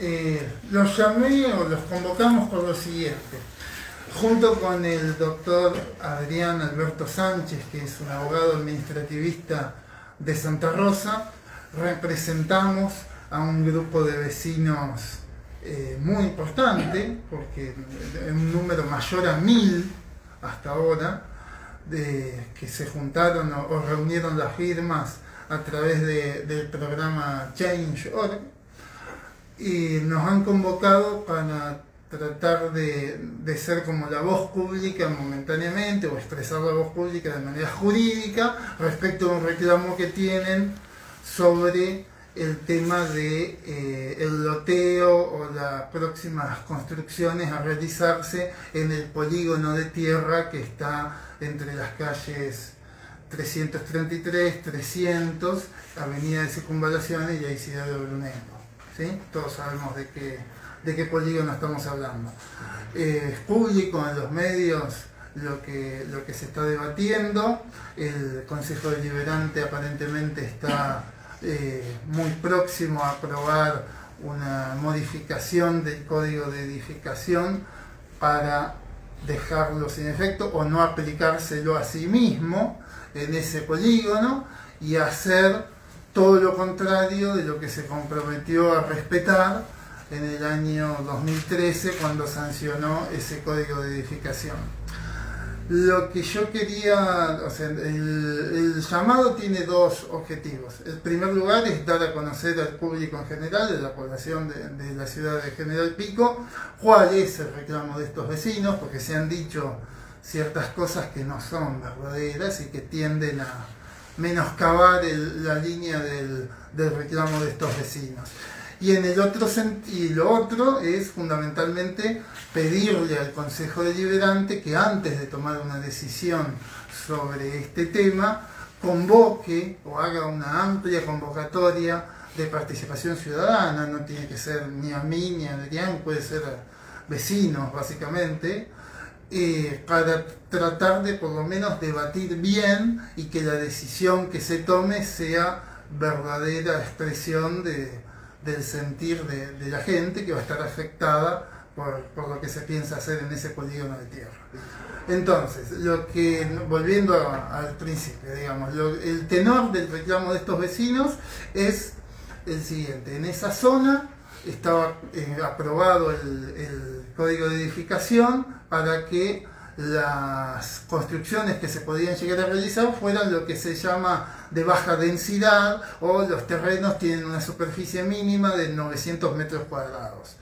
eh, los llamé o los convocamos por lo siguiente. Junto con el doctor Adrián Alberto Sánchez, que es un abogado administrativista de Santa Rosa, representamos a un grupo de vecinos eh, muy importante, porque es un número mayor a mil hasta ahora, de, que se juntaron o, reunieron las firmas a través del programa Change.org y nos han convocado para tratar de, ser como la voz pública momentáneamente o expresar la voz pública de manera jurídica respecto a un reclamo que tienen sobre el tema de eh, el loteo o las próximas construcciones a realizarse en el polígono de tierra que está entre las calles 333, 300, Avenida de Circunvalaciones y Aicidad de Brunello. Todos sabemos de qué, de qué polígono estamos hablando. Eh, es público en los medios lo que, lo que se está debatiendo, el Consejo Deliberante aparentemente está eh, muy próximo a aprobar una modificación del código de edificación para dejarlo sin efecto o no aplicárselo a sí mismo en ese polígono y hacer todo lo contrario de lo que se comprometió a respetar en el año 2013 cuando sancionó ese código de edificación. Lo que yo quería, el, llamado tiene dos objetivos. El primer lugar es dar a conocer al público en general, de la población de, la ciudad de General Pico, cuál es el reclamo de estos vecinos, porque se han dicho ciertas cosas que no son verdaderas y que tienden a menoscabar la línea del, del reclamo de estos vecinos. Y en el otro y lo otro es fundamentalmente pedirle al Consejo Deliberante que antes de tomar una decisión sobre este tema, convoque o haga una amplia convocatoria de participación ciudadana, no tiene que ser ni a mí ni a Adrián, puede ser vecinos básicamente, para tratar de por lo menos debatir bien y que la decisión que se tome sea verdadera expresión de, del sentir de, la gente que va a estar afectada por, lo que se piensa hacer en ese polígono de tierra. Entonces, lo que, volviendo al principio, digamos, el tenor del reclamo de estos vecinos es el siguiente. En esa zona estaba eh, aprobado el código de edificación para que las construcciones que se podían llegar a realizar fueran lo que se llama de baja densidad o los terrenos tienen una superficie mínima de 900 metros cuadrados.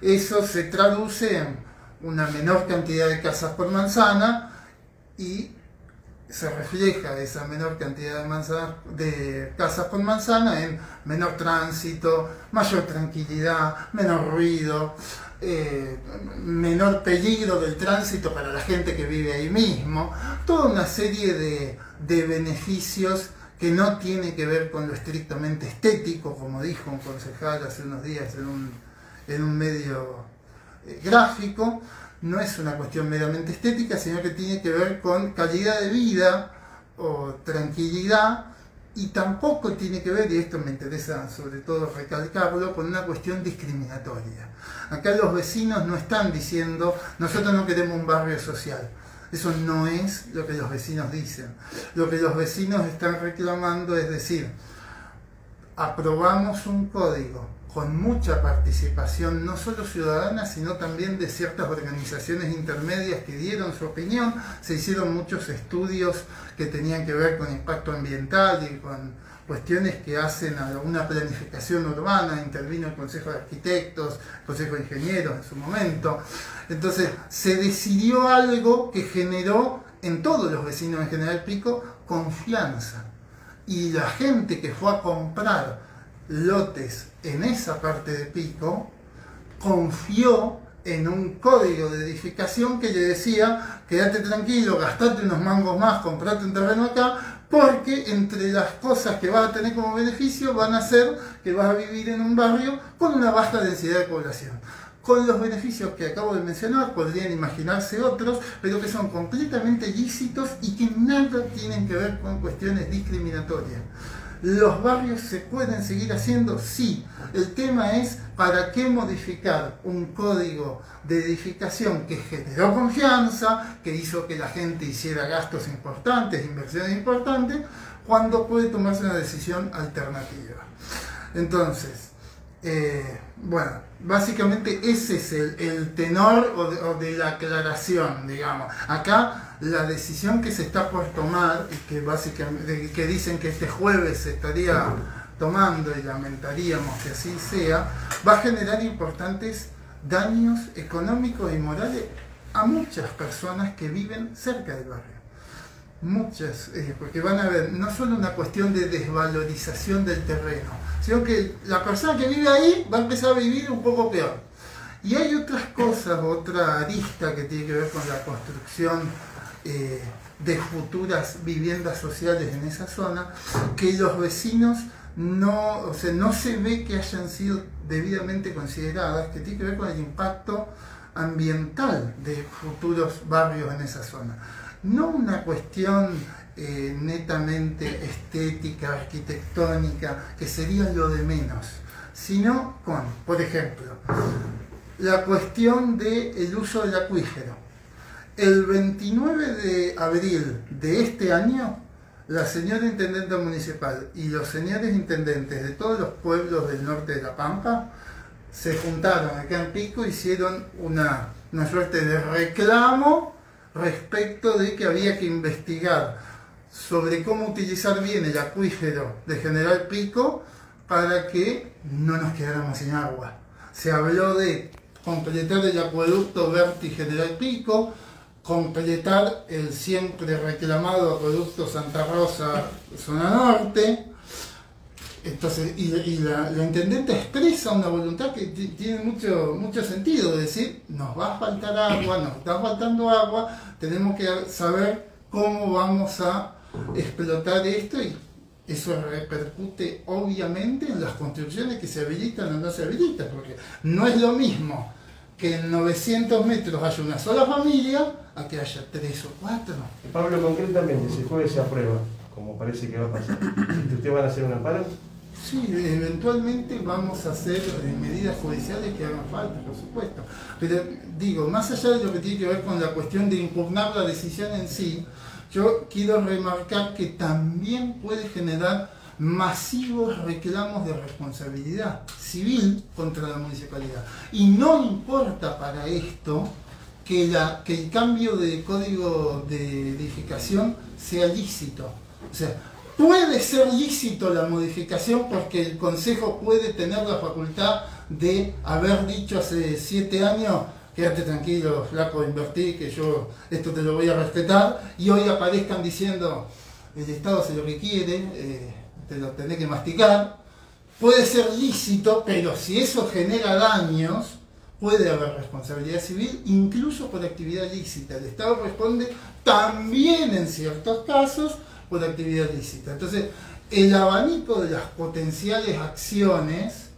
Eso se traduce en una menor cantidad de casas por manzana y se refleja esa menor cantidad de, de casas por manzana en menor tránsito, mayor tranquilidad, menor ruido, eh, menor peligro del tránsito para la gente que vive ahí mismo, toda una serie de, beneficios que no tiene que ver con lo estrictamente estético, como dijo un concejal hace unos días en un, en un medio eh, gráfico, no es una cuestión meramente estética, sino que tiene que ver con calidad de vida o tranquilidad y tampoco tiene que ver, y esto me interesa sobre todo recalcarlo, con una cuestión discriminatoria. Acá los vecinos no están diciendo, nosotros no queremos un barrio social. Eso no es lo que los vecinos dicen. Lo que los vecinos están reclamando es decir, aprobamos un código con mucha participación, no solo ciudadana, sino también de ciertas organizaciones intermedias que dieron su opinión. Se hicieron muchos estudios que tenían que ver con impacto ambiental y con cuestiones que hacen a una planificación urbana, intervino el Consejo de Arquitectos, el Consejo de Ingenieros en su momento. Entonces, se decidió algo que generó en todos los vecinos en General Pico confianza. Y la gente que fue a comprar lotes en esa parte de Pico, confió en un código de edificación que le decía, quédate tranquilo, gastate unos mangos más, comprate un terreno acá, porque entre las cosas que vas a tener como beneficio van a ser que vas a vivir en un barrio con una baja densidad de población. Con los beneficios que acabo de mencionar, podrían imaginarse otros, pero que son completamente lícitos y que nada tienen que ver con cuestiones discriminatorias. ¿Los barrios se pueden seguir haciendo? Sí. El tema es para qué modificar un código de edificación que generó confianza, que hizo que la gente hiciera gastos importantes, inversiones importantes, cuando puede tomarse una decisión alternativa. Entonces, eh, bueno, básicamente ese es el, tenor o de, la aclaración, digamos. Acá la decisión que se está por tomar y que básicamente que dicen que este jueves se estaría tomando y lamentaríamos que así sea, va a generar importantes daños económicos y morales a muchas personas que viven cerca del barrio muchas, eh, porque van a ver, no solo una cuestión de desvalorización del terreno, sino que la persona que vive ahí va a empezar a vivir un poco peor. Y hay otras cosas, otra arista que tiene que ver con la construcción eh, de futuras viviendas sociales en esa zona, que los vecinos no, o sea, no se ve que hayan sido debidamente consideradas, que tiene que ver con el impacto ambiental de futuros barrios en esa zona no una cuestión eh, netamente estética, arquitectónica, que sería lo de menos, sino con, por ejemplo, la cuestión del uso del acuífero. El 29 de abril de este año, la señora intendente municipal y los señores intendentes de todos los pueblos del norte de La Pampa se juntaron acá en Pico, hicieron una, una suerte de reclamo respecto de que había que investigar sobre cómo utilizar bien el acuífero de General Pico para que no nos quedáramos sin agua. Se habló de completar el acueducto Verti General Pico, completar el siempre reclamado acueducto Santa Rosa Zona Norte, entonces, y, la, intendente expresa una voluntad que tiene mucho, mucho sentido, decir, nos va a faltar agua, nos está faltando agua, tenemos que saber cómo vamos a explotar esto y eso repercute obviamente en las construcciones que se habilitan o no se habilitan, porque no es lo mismo que en 900 metros haya una sola familia a que haya tres o cuatro. Pablo, concretamente, si jueves se aprueba, como parece que va a pasar, ¿ustedes van a hacer un amparo? Sí, eventualmente vamos a hacer eh, medidas judiciales que hagan falta, por supuesto. Pero digo, más allá de lo que tiene que ver con la cuestión de impugnar la decisión en sí, yo quiero remarcar que también puede generar masivos reclamos de responsabilidad civil contra la municipalidad. Y no importa para esto que, la, que el cambio de código de edificación sea lícito. O sea, Puede ser lícito la modificación porque el Consejo puede tener la facultad de haber dicho hace siete años, quédate tranquilo, flaco, invertí, que yo esto te lo voy a respetar, y hoy aparezcan diciendo, el Estado hace lo que quiere, eh, te lo tenés que masticar. Puede ser lícito, pero si eso genera daños, puede haber responsabilidad civil, incluso por actividad lícita. El Estado responde también en ciertos casos por actividad lícita. Entonces, el abanico de las potenciales acciones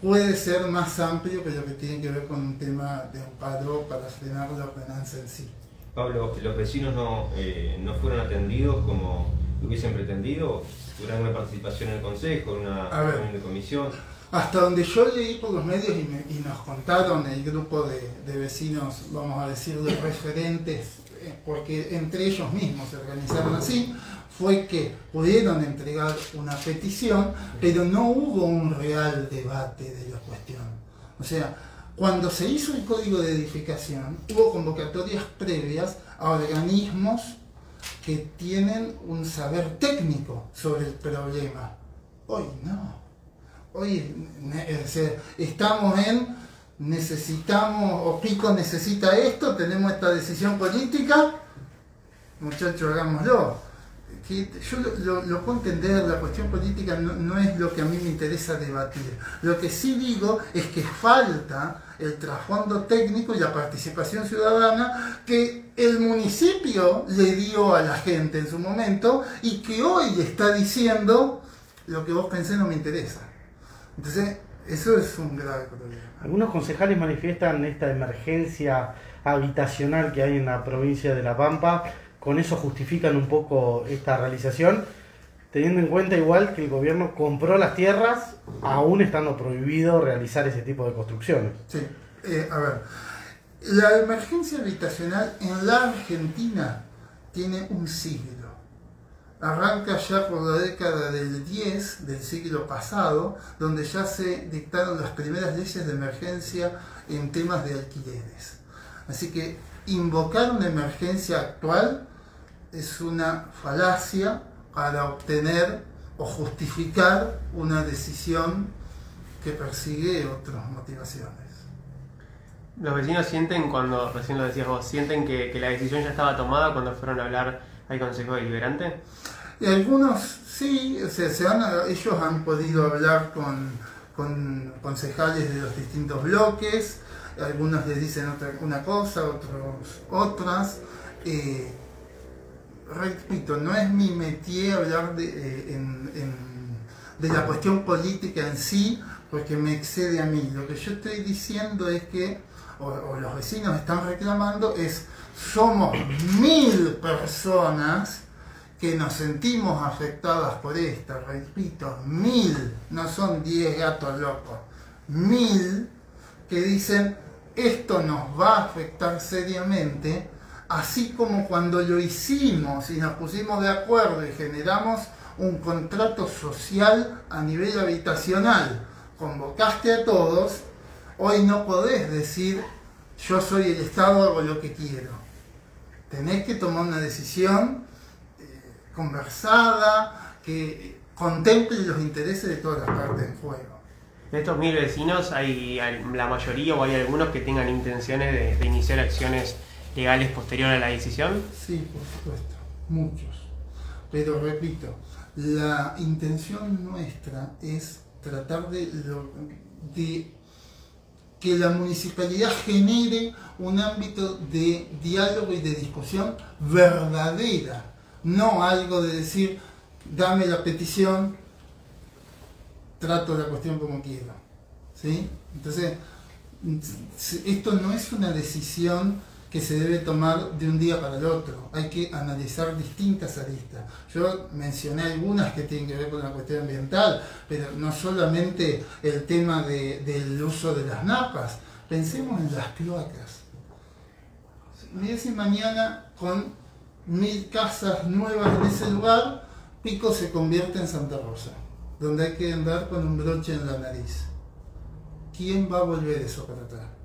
puede ser más amplio que lo que tiene que ver con un tema de amparo para frenar la ordenanza en sí. Pablo, ¿los vecinos no, eh, no fueron atendidos como hubiesen pretendido? ¿Tuvieron una participación en el Consejo, en una reunión de comisión? Hasta donde yo leí por los medios y, nos contaron el grupo de, de, vecinos, vamos a decir, de referentes, eh, porque entre ellos mismos se organizaron así, fue que pudieron entregar una petición, pero no hubo un real debate de la cuestión. O sea, cuando se hizo el código de edificación, hubo convocatorias previas a organismos que tienen un saber técnico sobre el problema. Hoy no. Hoy estamos en necesitamos, o Pico necesita esto, tenemos esta decisión política, muchachos, hagámoslo yo lo, puedo entender, la cuestión política no, es lo que a mí me interesa debatir. Lo que sí digo es que falta el trasfondo técnico y la participación ciudadana que el municipio le dio a la gente en su momento y que hoy está diciendo lo que vos pensé no me interesa. Entonces, eso es un grave problema. Algunos concejales manifiestan esta emergencia habitacional que hay en la provincia de La Pampa con eso justifican un poco esta realización. teniendo en cuenta igual que el gobierno compró las tierras aún estando prohibido realizar ese tipo de construcciones. Sí, eh, a ver, la emergencia habitacional en la Argentina tiene un siglo. Arranca ya por la década del 10 del siglo pasado, donde ya se dictaron las primeras leyes de emergencia en temas de alquileres. Así que invocar una emergencia actual es una falacia para obtener o justificar una decisión que persigue otras motivaciones. Los vecinos sienten, cuando recién lo decías vos, sienten que, la decisión ya estaba tomada cuando fueron a hablar al Consejo Deliberante. Y algunos sí, o sea, se han, ellos han podido hablar con, con concejales de los distintos bloques, algunos les dicen otra, una cosa, otros otras. Eh, repito, no es mi métier hablar de, eh, de la cuestión política en sí, porque me excede a mí. Lo que yo estoy diciendo es que, o, los vecinos están reclamando, es somos mil personas que nos sentimos afectadas por esta, repito, mil, no son diez gatos locos, mil que dicen esto nos va a afectar seriamente así como cuando lo hicimos y nos pusimos de acuerdo y generamos un contrato social a nivel habitacional, convocaste a todos, hoy no podés decir yo soy el Estado, hago lo que quiero. Tenés que tomar una decisión eh, conversada, que contemple los intereses de todas las partes en juego. De estos mil vecinos, hay la mayoría o hay algunos que tengan intenciones de iniciar acciones legales posterior a la decisión? Sí, por supuesto, muchos. Pero repito, la intención nuestra es tratar de, de que la municipalidad genere un ámbito de diálogo y de discusión verdadera, no algo de decir, dame la petición, trato la cuestión como quiero. ¿Sí? Entonces, esto no es una decisión que se debe tomar de un día para el otro. Hay que analizar distintas aristas. Yo mencioné algunas que tienen que ver con la cuestión ambiental, pero no solamente el tema del uso de las napas. Pensemos en las cloacas. Mira si mañana con mil casas nuevas en ese lugar, Pico se convierte en Santa Rosa, donde hay que andar con un broche en la nariz. ¿Quién va a volver eso para atrás?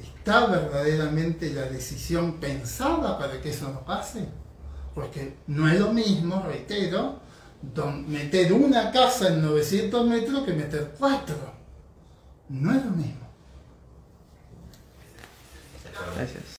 ¿Está verdaderamente la decisión pensada para que eso no pase? Porque no es lo mismo, reitero, meter una casa en 900 metros que meter cuatro. No es lo mismo. Gracias.